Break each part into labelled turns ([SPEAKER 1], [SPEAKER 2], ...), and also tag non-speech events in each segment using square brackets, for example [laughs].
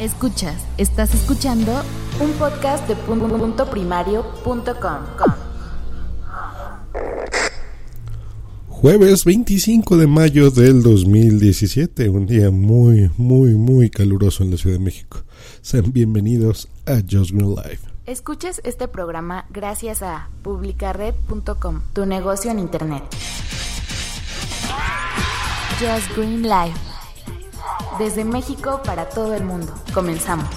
[SPEAKER 1] Escuchas, estás escuchando un podcast de punto primario.com.
[SPEAKER 2] Jueves 25 de mayo del 2017, un día muy, muy, muy caluroso en la Ciudad de México. Sean bienvenidos a Just Green Life.
[SPEAKER 1] Escuchas este programa gracias a publicared.com, tu negocio en internet. Just Green Life. Desde México para todo el mundo. Comenzamos.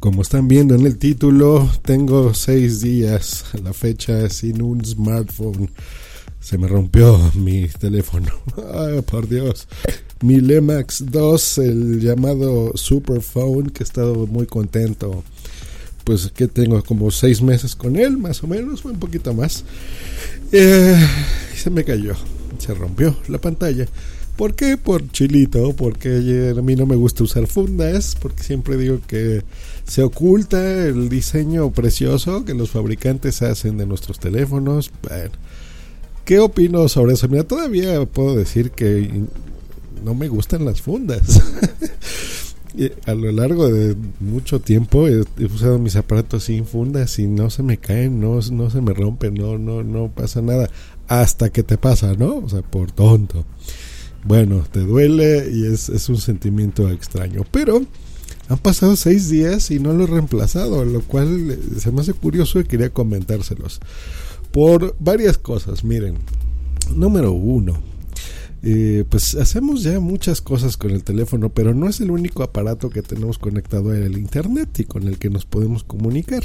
[SPEAKER 2] Como están viendo en el título, tengo seis días a la fecha sin un smartphone. Se me rompió mi teléfono. [laughs] Ay, por Dios. Mi Lemax 2, el llamado Superphone, que he estado muy contento. Pues que tengo como seis meses con él, más o menos, un poquito más. Eh, se me cayó se rompió la pantalla. ¿Por qué? Por chilito, porque a mí no me gusta usar fundas, porque siempre digo que se oculta el diseño precioso que los fabricantes hacen de nuestros teléfonos. ¿qué opino sobre eso? Mira, todavía puedo decir que no me gustan las fundas. [laughs] a lo largo de mucho tiempo he, usado mis aparatos sin fundas y no se me caen, no, no se me rompen, no, no, no pasa nada hasta que te pasa, ¿no? O sea, por tonto. Bueno, te duele y es, es un sentimiento extraño. Pero han pasado seis días y no lo he reemplazado, lo cual eh, se me hace curioso y quería comentárselos. Por varias cosas, miren. Número uno, eh, pues hacemos ya muchas cosas con el teléfono, pero no es el único aparato que tenemos conectado al internet y con el que nos podemos comunicar.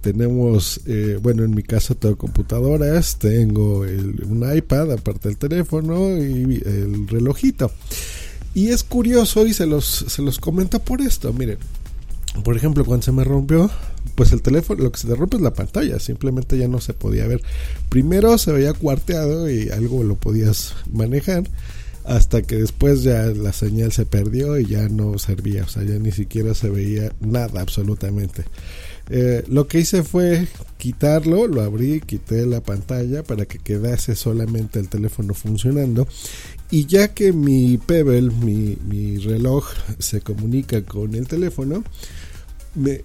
[SPEAKER 2] Tenemos, eh, bueno, en mi caso tengo computadoras, tengo un iPad aparte del teléfono y el relojito. Y es curioso y se los, se los comento por esto, miren. Por ejemplo, cuando se me rompió, pues el teléfono, lo que se te rompe es la pantalla, simplemente ya no se podía ver. Primero se veía cuarteado y algo lo podías manejar, hasta que después ya la señal se perdió y ya no servía, o sea, ya ni siquiera se veía nada absolutamente. Eh, lo que hice fue quitarlo, lo abrí, quité la pantalla para que quedase solamente el teléfono funcionando. Y ya que mi Pebble, mi reloj, se comunica con el teléfono,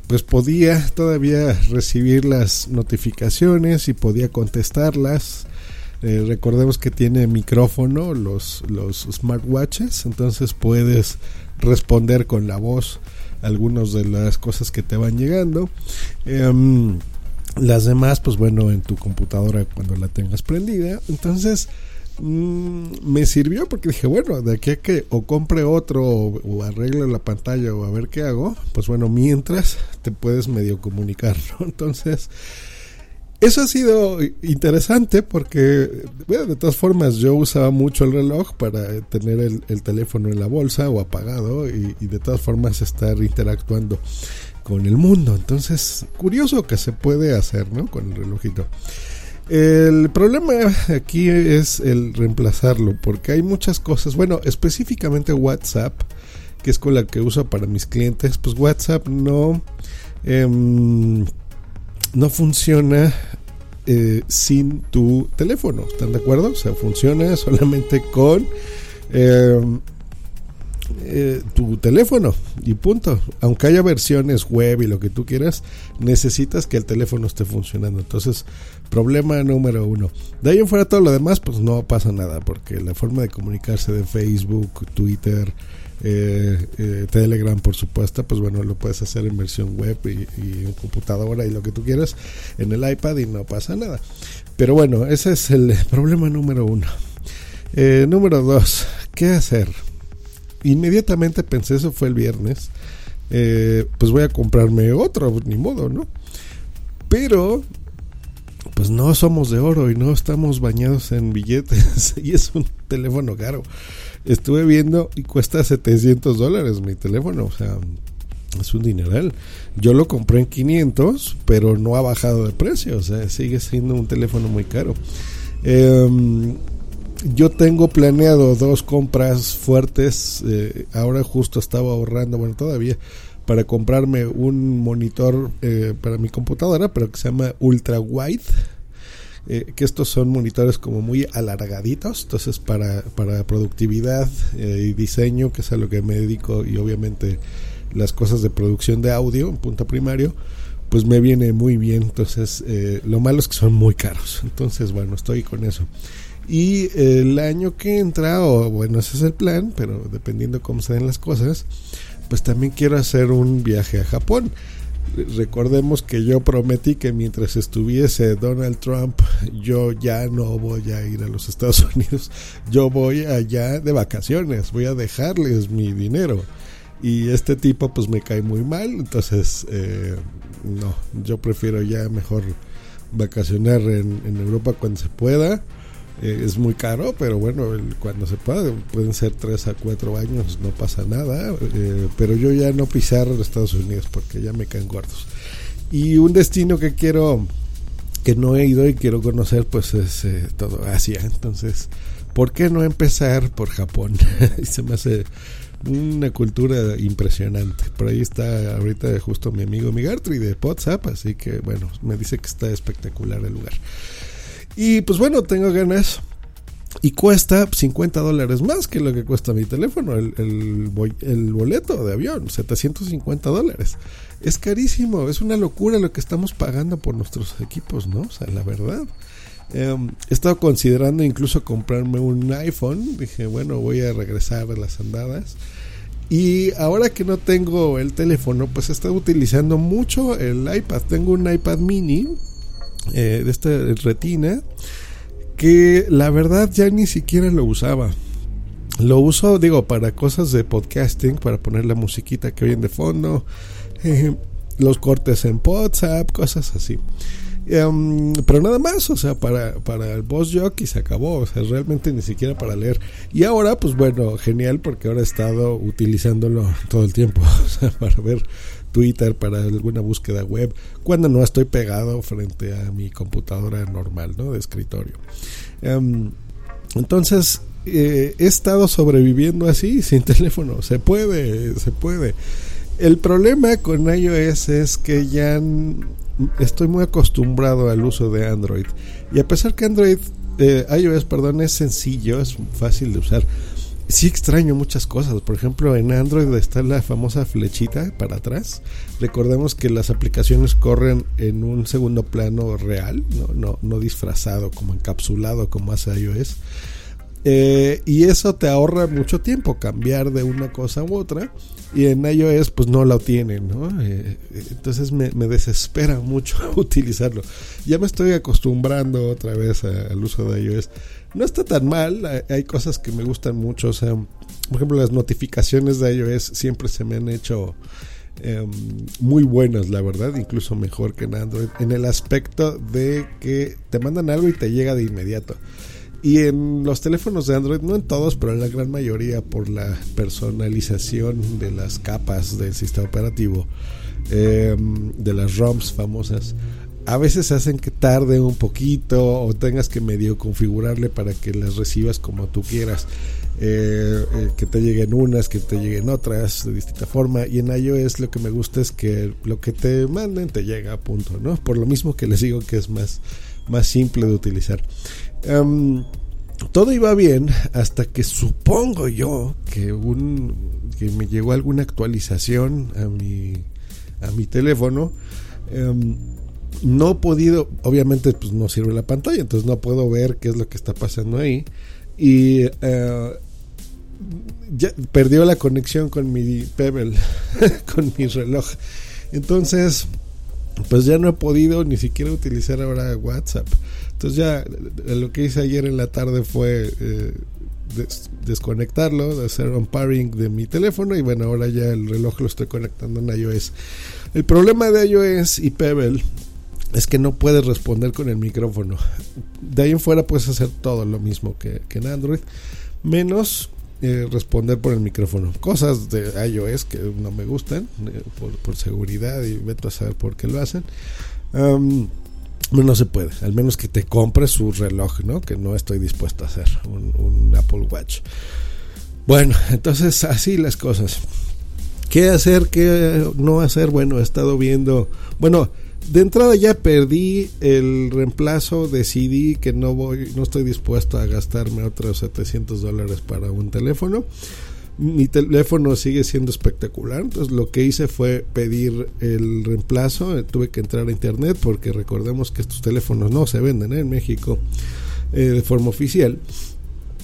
[SPEAKER 2] pues podía todavía recibir las notificaciones y podía contestarlas. Eh, recordemos que tiene micrófono los, los smartwatches, entonces puedes responder con la voz algunas de las cosas que te van llegando. Em, las demás, pues bueno, en tu computadora cuando la tengas prendida. Entonces, Mm, me sirvió porque dije, bueno, de aquí a que o compre otro o, arregle la pantalla o a ver qué hago, pues bueno, mientras te puedes medio comunicar, [laughs] Entonces, eso ha sido interesante porque, de todas formas, yo usaba mucho el reloj para tener el, teléfono en la bolsa o apagado y, y, de todas formas estar interactuando con el mundo. Entonces, curioso que se puede hacer, ¿no? Con el relojito. El problema aquí es el reemplazarlo, porque hay muchas cosas. Bueno, específicamente WhatsApp, que es con la que uso para mis clientes, pues WhatsApp no, em, no funciona eh, sin tu teléfono. ¿Están de acuerdo? O sea, funciona solamente con em, eh, tu teléfono y punto. Aunque haya versiones web y lo que tú quieras, necesitas que el teléfono esté funcionando. Entonces, problema número uno. De ahí en fuera todo lo demás, pues no pasa nada, porque la forma de comunicarse de Facebook, Twitter, eh, eh, Telegram, por supuesto, pues bueno, lo puedes hacer en versión web y, y, en computadora y lo que tú quieras en el iPad y no pasa nada. Pero bueno, ese es el [laughs] problema número uno. número dos, ¿qué hacer? Inmediatamente pensé, eso fue el viernes, eh, pues voy a comprarme otro, ni modo, ¿no? Pero, pues no somos de oro y no estamos bañados en billetes [laughs] y es un teléfono caro. Estuve viendo y cuesta 700 dólares mi teléfono, o sea, es un dineral. Yo lo compré en 500, pero no ha bajado de precio, o sea, sigue siendo un teléfono muy caro. Eh, yo tengo planeado dos compras fuertes. Eh, ahora justo estaba ahorrando, bueno, todavía, para comprarme un monitor eh, para mi computadora, pero que se llama Ultra Wide. eh, que estos son monitores como muy alargaditos, entonces para, para productividad eh, y diseño, que es a lo que me dedico, y obviamente las cosas de producción de audio en punto primario, pues me viene muy bien. Entonces, lo malo es que son muy caros. Entonces, bueno, estoy con eso. Y el año que entra, o bueno, ese es el plan, pero dependiendo cómo se den las cosas, pues también quiero hacer un viaje a Japón. Recordemos que yo prometí que mientras estuviese Donald Trump, yo ya no voy a ir a los Estados Unidos. Yo voy allá de vacaciones, voy a dejarles mi dinero. Y este tipo pues me cae muy mal, entonces eh, no, yo prefiero ya mejor vacacionar en, Europa cuando se pueda. Eh, es muy caro, pero bueno, cuando se pueda, pueden ser 3 a 4 años, no pasa nada. Eh, pero yo ya no pisar Estados Unidos porque ya me caen gordos. Y un destino que quiero, que no he ido y quiero conocer, pues es todo Asia. Entonces, ¿por qué no empezar por Japón? [laughs] se me hace una cultura impresionante. Por ahí está ahorita justo mi amigo Migartri de WhatsApp, así que bueno, me dice que está espectacular el lugar. Y pues bueno, tengo ganas. Y cuesta 50 dólares más que lo que cuesta mi teléfono, el, el, boleto de avión, 750 dólares. Es carísimo, es una locura lo que estamos pagando por nuestros equipos, ¿no? O sea, la verdad. Em, he estado considerando incluso comprarme un iPhone. Dije, bueno, voy a regresar a las andadas. Y ahora que no tengo el teléfono, pues he estado utilizando mucho el iPad. Tengo un iPad mini eh, de esta retina que la verdad ya ni siquiera lo usaba. Lo uso, digo, para cosas de podcasting, para poner la musiquita que oyen de fondo, eh, los cortes en WhatsApp, cosas así. Em, pero nada más, o sea, para, para el boss jockey se acabó, o sea, realmente ni siquiera para leer. Y ahora, pues bueno, genial porque ahora he estado utilizándolo todo el tiempo, [laughs] o sea, para ver Twitter, para alguna búsqueda web, cuando no estoy pegado frente a mi computadora normal, ¿no? De escritorio. Em, entonces, eh, he estado sobreviviendo así, [laughs] sin teléfono, se puede, se puede. El problema con iOS es que ya estoy muy acostumbrado al uso de Android. Y a pesar que Android, eh, iOS, perdón, es sencillo, es fácil de usar, sí extraño muchas cosas. Por ejemplo, en Android está la famosa flechita para atrás. Recordemos que las aplicaciones corren en un segundo plano real, no, no, no disfrazado, como encapsulado como hace iOS. Eh, y eso te ahorra mucho tiempo cambiar de una cosa u otra y en iOS pues no lo tienen ¿no? Eh, entonces me, desespera mucho [laughs] utilizarlo. Ya me estoy acostumbrando otra vez al uso de iOS no está tan mal hay, cosas que me gustan mucho o sea por ejemplo las notificaciones de iOS siempre se me han hecho em, muy buenas la verdad incluso mejor que en Android en el aspecto de que te mandan algo y te llega de inmediato y en los teléfonos de Android, no en todos, pero en la gran mayoría, por la personalización de las capas del sistema operativo, em, de las ROMs famosas, a veces hacen que tarde un poquito o tengas que medio configurarle para que las recibas como tú quieras. Eh, eh, que te lleguen unas, que te lleguen otras de distinta forma. Y en iOS lo que me gusta es que lo que te manden te llega a punto, ¿no? Por lo mismo que les digo que es más, más simple de utilizar. Em, todo iba bien hasta que supongo yo que un que me llegó alguna actualización a mi a mi teléfono. Em, no he podido obviamente pues no sirve la pantalla entonces no puedo ver qué es lo que está pasando ahí. Y eh, perdió la conexión con mi Pebble [laughs] con mi reloj. Entonces pues ya no he podido ni siquiera utilizar ahora WhatsApp entonces ya lo que hice ayer en la tarde fue eh, desconectarlo, hacer un pairing de mi teléfono y bueno, ahora ya el reloj lo estoy conectando en iOS. El problema de iOS y Pebble es que no puedes responder con el micrófono. De ahí en fuera puedes hacer todo lo mismo que, en Android, menos eh, responder por el micrófono. Cosas de iOS que no me gustan eh, por, seguridad y vete a saber por qué lo hacen no se puede, al menos que te compres su reloj, ¿no? Que no estoy dispuesto a hacer, un, Apple Watch. Bueno, entonces así las cosas. ¿Qué hacer? ¿Qué no hacer? Bueno, he estado viendo, bueno, De entrada ya perdí el reemplazo, decidí que no voy, no estoy dispuesto a gastarme otros 700 dólares para un teléfono. Mi teléfono sigue siendo espectacular, entonces lo que hice fue pedir el reemplazo, tuve que entrar a internet porque recordemos que estos teléfonos no se venden en México eh, de forma oficial.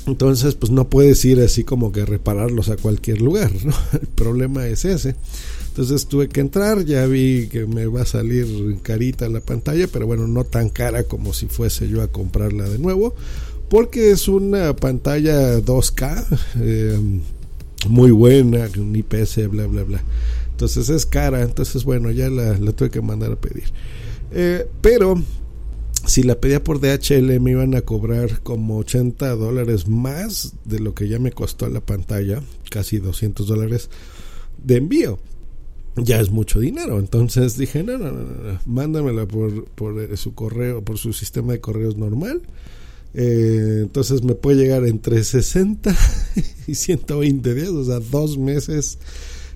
[SPEAKER 2] Entonces, pues no puedes ir así como que repararlos a cualquier lugar, ¿no? [laughs] El problema es ese. Entonces tuve que entrar, ya vi que me va a salir carita la pantalla, pero bueno, no tan cara como si fuese yo a comprarla de nuevo, porque es una pantalla 2K, eh, muy buena, un IPS, bla, bla, bla. Entonces es cara, entonces bueno, ya la, tuve que mandar a pedir. Eh, pero si la pedía por DHL me iban a cobrar como 80 dólares más de lo que ya me costó la pantalla, casi 200 dólares de envío ya es mucho dinero. Entonces dije, no, no, no, no mándamela por, por eh, su correo, por su sistema de correos normal. Eh, entonces me puede llegar entre 60 [laughs] y 120 días, o sea, dos meses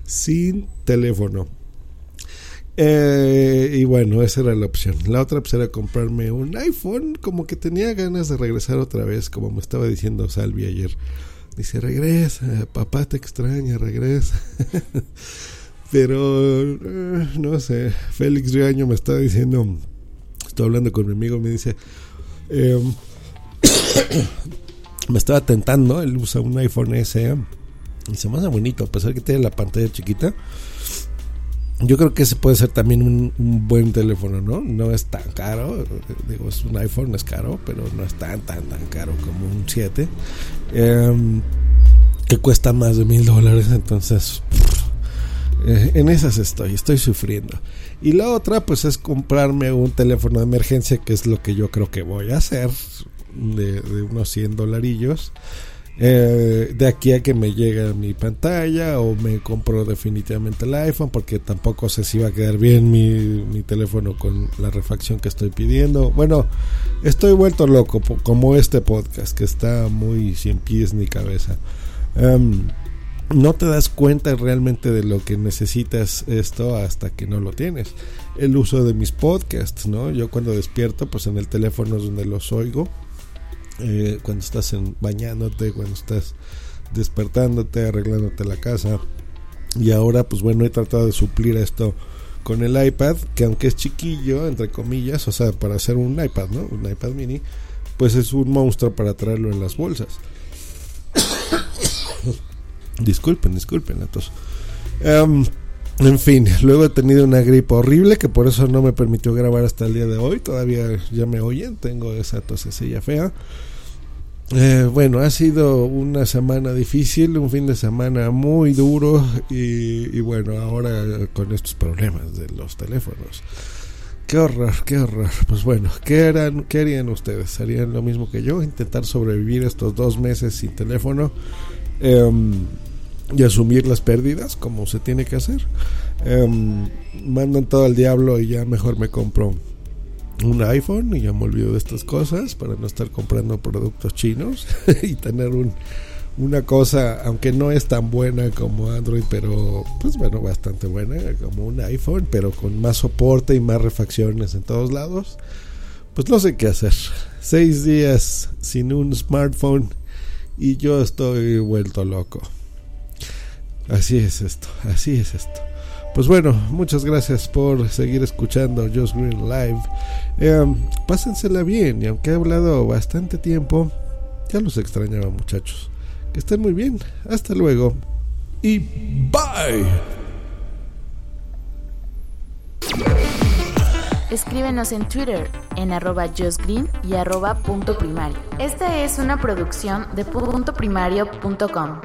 [SPEAKER 2] sin teléfono. Eh, y bueno, esa era la opción. La otra opción era comprarme un iPhone, como que tenía ganas de regresar otra vez, como me estaba diciendo Salvi ayer. Dice, regresa, papá te extraña, regresa. [laughs] Pero, eh, no sé, Félix Riaño me está diciendo, estoy hablando con mi amigo, me dice, em, [coughs] me estaba tentando, él usa un iPhone SE, y se me bonito, a pesar que tiene la pantalla chiquita. Yo creo que ese puede ser también un, buen teléfono, ¿no? No es tan caro, digo, es un iPhone, es caro, pero no es tan, tan, tan caro como un 7, em, que cuesta más de mil dólares, entonces... Eh, en esas estoy, estoy sufriendo. Y la otra, pues es comprarme un teléfono de emergencia, que es lo que yo creo que voy a hacer, de, unos 100 dolarillos. Eh, de aquí a que me llegue mi pantalla o me compro definitivamente el iPhone porque tampoco sé si va a quedar bien mi, mi teléfono con la refacción que estoy pidiendo. Bueno, estoy vuelto loco como este podcast que está muy sin pies ni cabeza. Em, no te das cuenta realmente de lo que necesitas esto hasta que no lo tienes. El uso de mis podcasts, ¿no? Yo cuando despierto, pues en el teléfono es donde los oigo. Eh, cuando estás bañándote, cuando estás despertándote, arreglándote la casa. Y ahora, pues bueno, he tratado de suplir esto con el iPad, que aunque es chiquillo, entre comillas, o sea, para hacer un iPad, ¿no? Un iPad mini, pues es un monstruo para traerlo en las bolsas. [coughs] Disculpen, disculpen, entonces. Em, en fin, luego he tenido una gripe horrible que por eso no me permitió grabar hasta el día de hoy. Todavía ya me oyen, tengo esa tosecilla fea. Eh, bueno, ha sido una semana difícil, un fin de semana muy duro y, bueno, ahora con estos problemas de los teléfonos. Qué horror, qué horror. Pues bueno, ¿qué, harán, qué harían ustedes? ¿Harían lo mismo que yo? ¿Intentar sobrevivir estos dos meses sin teléfono? Eh, y asumir las pérdidas como se tiene que hacer. Em, mandan todo al diablo y ya mejor me compro un iPhone y ya me olvido de estas cosas para no estar comprando productos chinos [laughs] y tener un, una cosa, aunque no es tan buena como Android, pero pues bueno, bastante buena, como un iPhone, pero con más soporte y más refacciones en todos lados. Pues no sé qué hacer. Seis días sin un smartphone y yo estoy vuelto loco. Así es esto, así es esto. Pues bueno, muchas gracias por seguir escuchando Just Green Live. Eh, pásensela bien y aunque he hablado bastante tiempo, ya los extrañaba muchachos. Que estén muy bien. Hasta luego. Y bye.
[SPEAKER 1] Escríbenos en Twitter en arroba justgreen y arroba punto primario. Esta es una producción de puntoprimario.com.